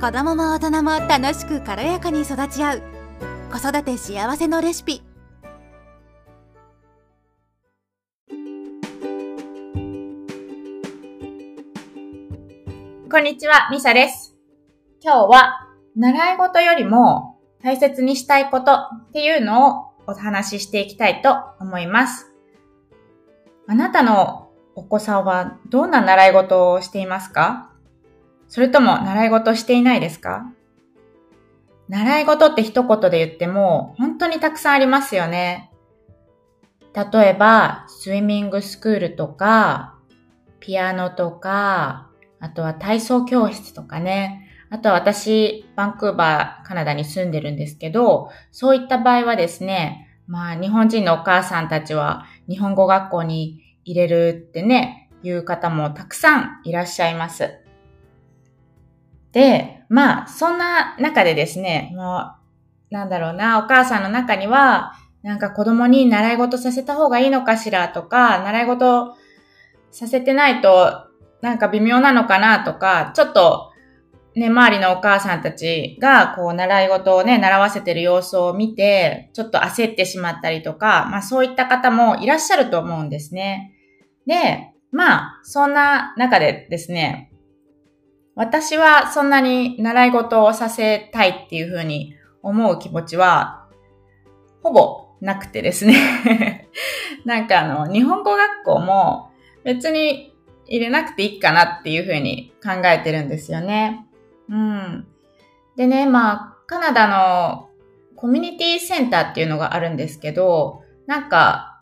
子供も大人も楽しく軽やかに育ち合う子育て幸せのレシピこんにちは、ミサです。今日は、習い事よりも大切にしたいことっていうのをお話ししていきたいと思います。あなたのお子さんはどんな習い事をしていますか？それとも習い事していないですか？習い事って一言で言っても本当にたくさんありますよね。例えば、スイミングスクールとか、ピアノとか、あとは体操教室とかね。あとは私、バンクーバー、カナダに住んでるんですけど、そういった場合はですね、まあ日本人のお母さんたちは日本語学校に入れるってね、いう方もたくさんいらっしゃいます。で、まあそんな中でですね、もう、なんだろうな、お母さんの中には、なんか子供に習い事させた方がいいのかしらとか、習い事させてないとなんか微妙なのかなとか、ちょっとね、周りのお母さんたちが、こう、習い事をね、習わせてる様子を見て、ちょっと焦ってしまったりとか、まあそういった方もいらっしゃると思うんですね。で、まあ、そんな中でですね、私はそんなに習い事をさせたいっていうふうに思う気持ちは、ほぼなくてですね。なんかあの、日本語学校も別に入れなくていいかなっていうふうに考えてるんですよね。うん。でね、まあ、カナダのコミュニティセンターっていうのがあるんですけど、なんか、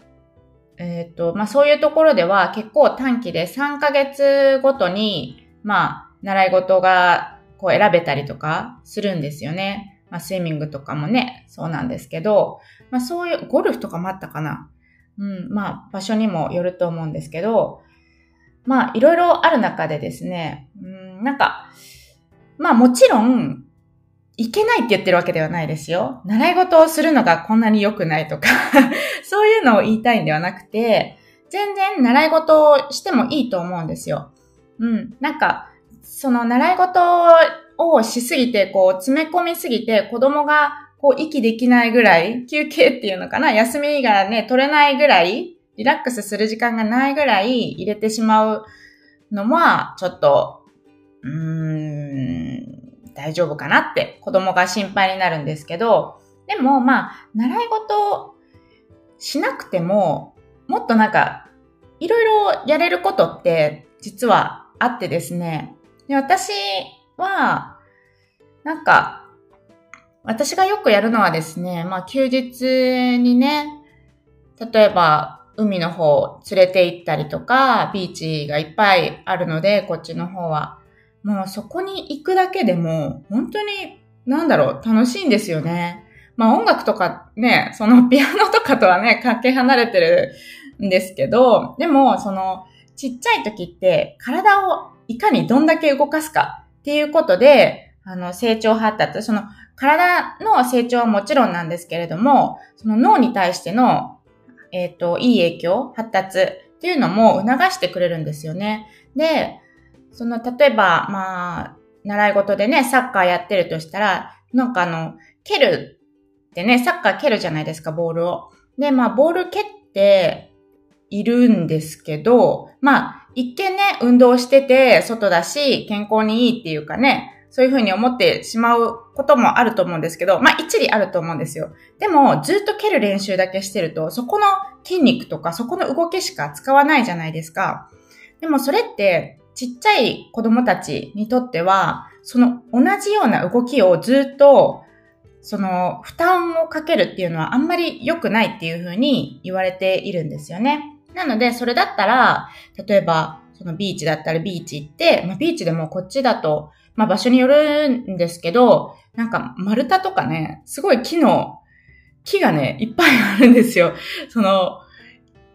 えっ、と、まあそういうところでは結構短期で3ヶ月ごとに、まあ、習い事がこう選べたりとかするんですよね。まあスイミングとかもね、そうなんですけど、まあそういう、ゴルフとかもあったかな。うん、まあ場所にもよると思うんですけど、まあ、いろいろある中でですね、うん、なんか、まあもちろん、いけないって言ってるわけではないですよ。習い事をするのがこんなに良くないとか、そういうのを言いたいんではなくて、全然習い事をしてもいいと思うんですよ。うん。なんか、その習い事をしすぎて、こう、詰め込みすぎて、子供がこう、息できないぐらい、休憩っていうのかな、休みがね、取れないぐらい、リラックスする時間がないぐらい入れてしまうのは、ちょっと、うーん、大丈夫かなって子供が心配になるんですけど、でもまあ、習い事しなくても、もっとなんか、いろいろやれることって実はあってですね。で私は、なんか、私がよくやるのはですね、まあ休日にね、例えば海の方連れて行ったりとか、ビーチがいっぱいあるので、こっちの方は。もうそこに行くだけでも、本当に、なんだろう、楽しいんですよね。まあ音楽とかね、その ピアノとかとはね、かけ離れてるんですけど、でも、その、ちっちゃい時って体をいかにどんだけ動かすかっていうことで、あの、成長発達、その、体の成長はもちろんなんですけれども、その脳に対してのえっ、と、いい影響、発達っていうのも促してくれるんですよね。で、その、例えば、まあ、習い事でね、サッカーやってるとしたら、なんかあの、蹴るってね、サッカー蹴るじゃないですか、ボールを。で、まあ、ボール蹴っているんですけど、まあ、一見ね、運動してて、外だし、健康にいいっていうかね、そういうふうに思ってしまうこともあると思うんですけど、まあ一理あると思うんですよ。でも、ずっと蹴る練習だけしてると、そこの筋肉とかそこの動きしか使わないじゃないですか。でもそれって、ちっちゃい子供たちにとっては、その同じような動きをずっと、その負担をかけるっていうのはあんまり良くないっていうふうに言われているんですよね。なので、それだったら、例えば、そのビーチだったらビーチ行って、まあ、ビーチでもこっちだと、まあ場所によるんですけど、なんか丸太とかね、すごい木の、木がね、いっぱいあるんですよ。その、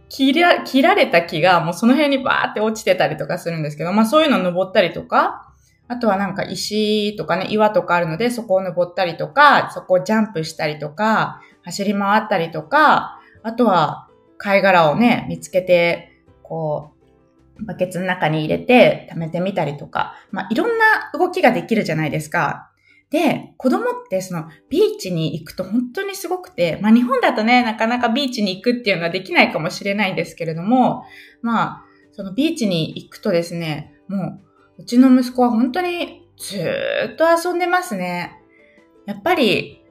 切ら、切られた木がもうその辺にバーって落ちてたりとかするんですけど、まあそういうの登ったりとか、あとはなんか石とかね、岩とかあるので、そこを登ったりとか、そこをジャンプしたりとか、走り回ったりとか、あとは貝殻をね、見つけて、こう、バケツの中に入れて溜めてみたりとか、まあ、いろんな動きができるじゃないですか。で、子供ってそのビーチに行くと本当にすごくて、まあ日本だとね、なかなかビーチに行くっていうのはできないかもしれないんですけれども、まあ、そのビーチに行くとですね、もう、うちの息子は本当にずーっと遊んでますね。やっぱり、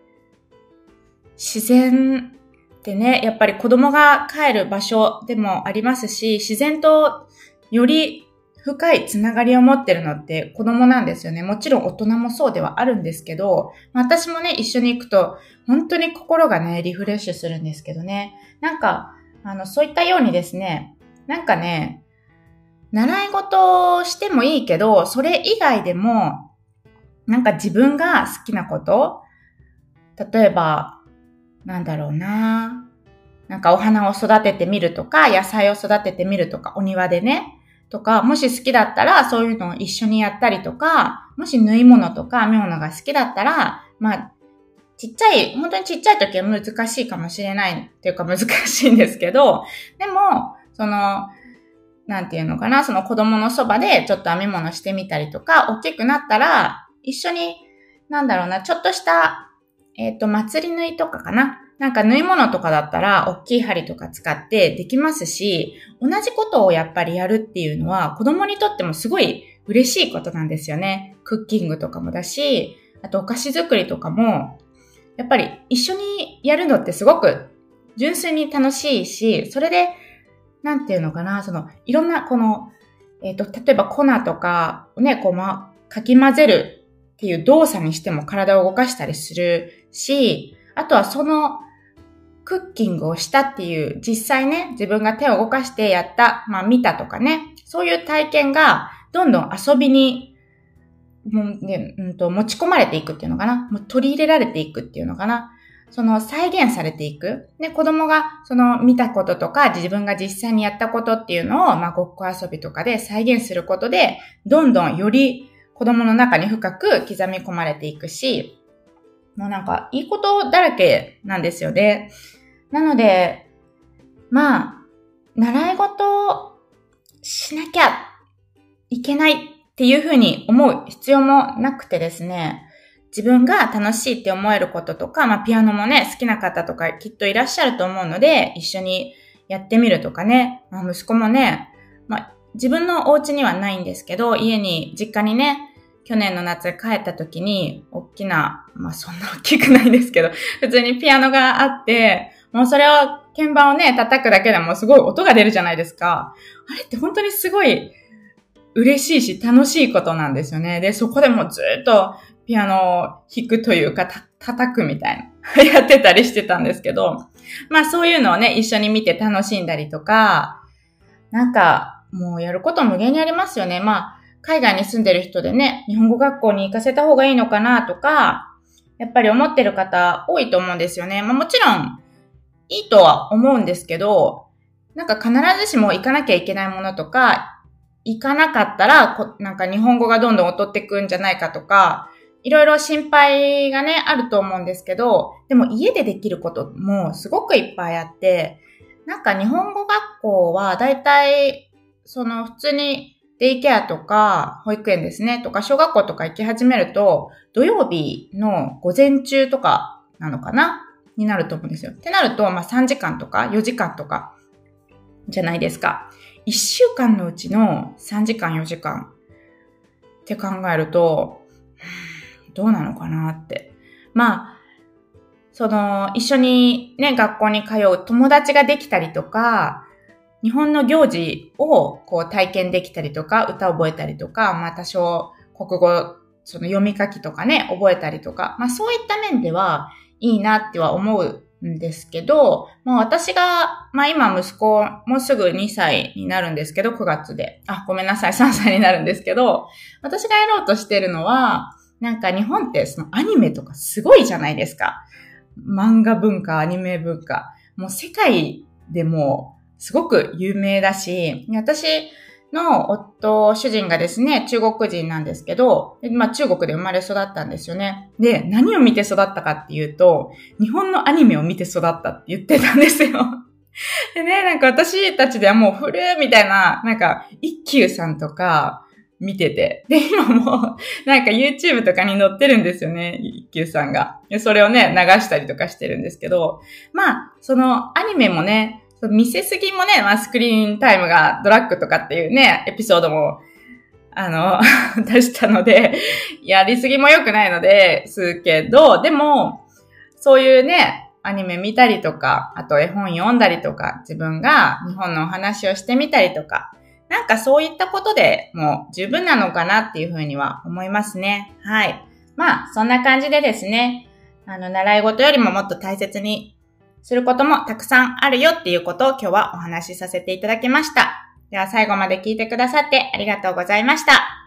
自然ってね、やっぱり子供が帰る場所でもありますし、自然とより深いつながりを持ってるのって子供なんですよね。もちろん大人もそうではあるんですけど、私もね、一緒に行くと本当に心がね、リフレッシュするんですけどね。なんか、あの、そういったようにですね、なんかね、習い事をしてもいいけど、それ以外でも、なんか自分が好きなこと、例えば、なんだろうな。なんかお花を育ててみるとか、野菜を育ててみるとか、お庭でね、とか、もし好きだったらそういうのを一緒にやったりとか、もし縫い物とか編み物が好きだったら、まあ、ちっちゃい、本当にちっちゃい時は難しいかもしれないっていうか難しいんですけど、でも、その、なんていうのかな、その子供のそばでちょっと編み物してみたりとか、大きくなったら、一緒に、なんだろうな、ちょっとした、えっ、ー、と、祭り縫いとかかな。なんか縫い物とかだったら、大きい針とか使ってできますし、同じことをやっぱりやるっていうのは、子供にとってもすごい嬉しいことなんですよね。クッキングとかもだし、あとお菓子作りとかも、やっぱり一緒にやるのってすごく純粋に楽しいし、それで、なんていうのかな、その、いろんなこの、えっ、ー、と、例えば粉とかね、こうま、かき混ぜるっていう動作にしても体を動かしたりするし、あとはそのクッキングをしたっていう、実際ね、自分が手を動かしてやった、まあ見たとかね、そういう体験が、どんどん遊びに、もうね、うんと、持ち込まれていくっていうのかな。もう取り入れられていくっていうのかな。その再現されていく。で、子供がその見たこととか自分が実際にやったことっていうのを、まあごっこ遊びとかで再現することで、どんどんより子供の中に深く刻み込まれていくし、もうなんかいいことだらけなんですよね。なので、まあ、習い事をしなきゃいけないっていうふうに思う必要もなくてですね、自分が楽しいって思えることとか、まあピアノもね、好きな方とかきっといらっしゃると思うので、一緒にやってみるとかね、まあ息子もね、まあ自分のお家にはないんですけど、家に、実家にね、去年の夏帰った時に、大きな、まあそんな大きくないですけど、普通にピアノがあって、もうそれを、鍵盤をね、叩くだけでもすごい音が出るじゃないですか。あれって本当にすごい嬉しいし楽しいことなんですよね。で、そこでもずっとピアノを弾くというか、叩くみたいな、やってたりしてたんですけど、まあそういうのをね、一緒に見て楽しんだりとか、なんか、もうやること無限にありますよね。まあ、海外に住んでる人でね、日本語学校に行かせた方がいいのかなとか、やっぱり思ってる方多いと思うんですよね。まあもちろん、いいとは思うんですけど、なんか必ずしも行かなきゃいけないものとか、行かなかったら、なんか日本語がどんどん劣ってくんじゃないかとか、いろいろ心配がね、あると思うんですけど、でも家でできることもすごくいっぱいあって、なんか日本語学校はだいたい、その普通にデイケアとか保育園ですね、とか小学校とか行き始めると、土曜日の午前中とかなのかなになると思うんですよ。ってなると、まあ3時間とか4時間とかじゃないですか。1週間のうちの3時間4時間って考えると、どうなのかなって。まあ、その、一緒にね、学校に通う友達ができたりとか、日本の行事をこう体験できたりとか、歌を覚えたりとか、まあ多少国語、その読み書きとかね、覚えたりとか、まあそういった面では、いいなっては思うんですけど、まあ私が、まあ今息子もうすぐ2歳になるんですけど、9月で。あ、ごめんなさい、3歳になるんですけど、私がやろうとしてるのは、なんか日本ってそのアニメとかすごいじゃないですか。漫画文化、アニメ文化。もう世界でもすごく有名だし、私、の夫、主人がですね、中国人なんですけど、まあ中国で生まれ育ったんですよね。で、何を見て育ったかっていうと、日本のアニメを見て育ったって言ってたんですよ。でね、なんか私たちではもうフルみたいな、なんか、一休さんとか見てて。で、今も、なんか YouTube とかに載ってるんですよね、一休さんが。それをね、流したりとかしてるんですけど、まあ、そのアニメもね、見せすぎもね、まあ、スクリーンタイムがドラッグとかっていうね、エピソードも、あの、出したので、やりすぎも良くないので、すけど、でも、そういうね、アニメ見たりとか、あと絵本読んだりとか、自分が日本のお話をしてみたりとか、なんかそういったことでもう十分なのかなっていうふうには思いますね。はい。まあ、そんな感じでですね、あの、習い事よりももっと大切にすることもたくさんあるよっていうことを今日はお話しさせていただきました。では最後まで聞いてくださってありがとうございました。